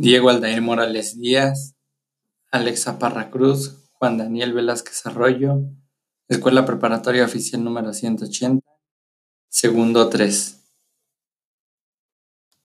Diego Aldair Morales Díaz, Alexa Parra Cruz, Juan Daniel Velázquez Arroyo, Escuela Preparatoria Oficial número 180, segundo 3.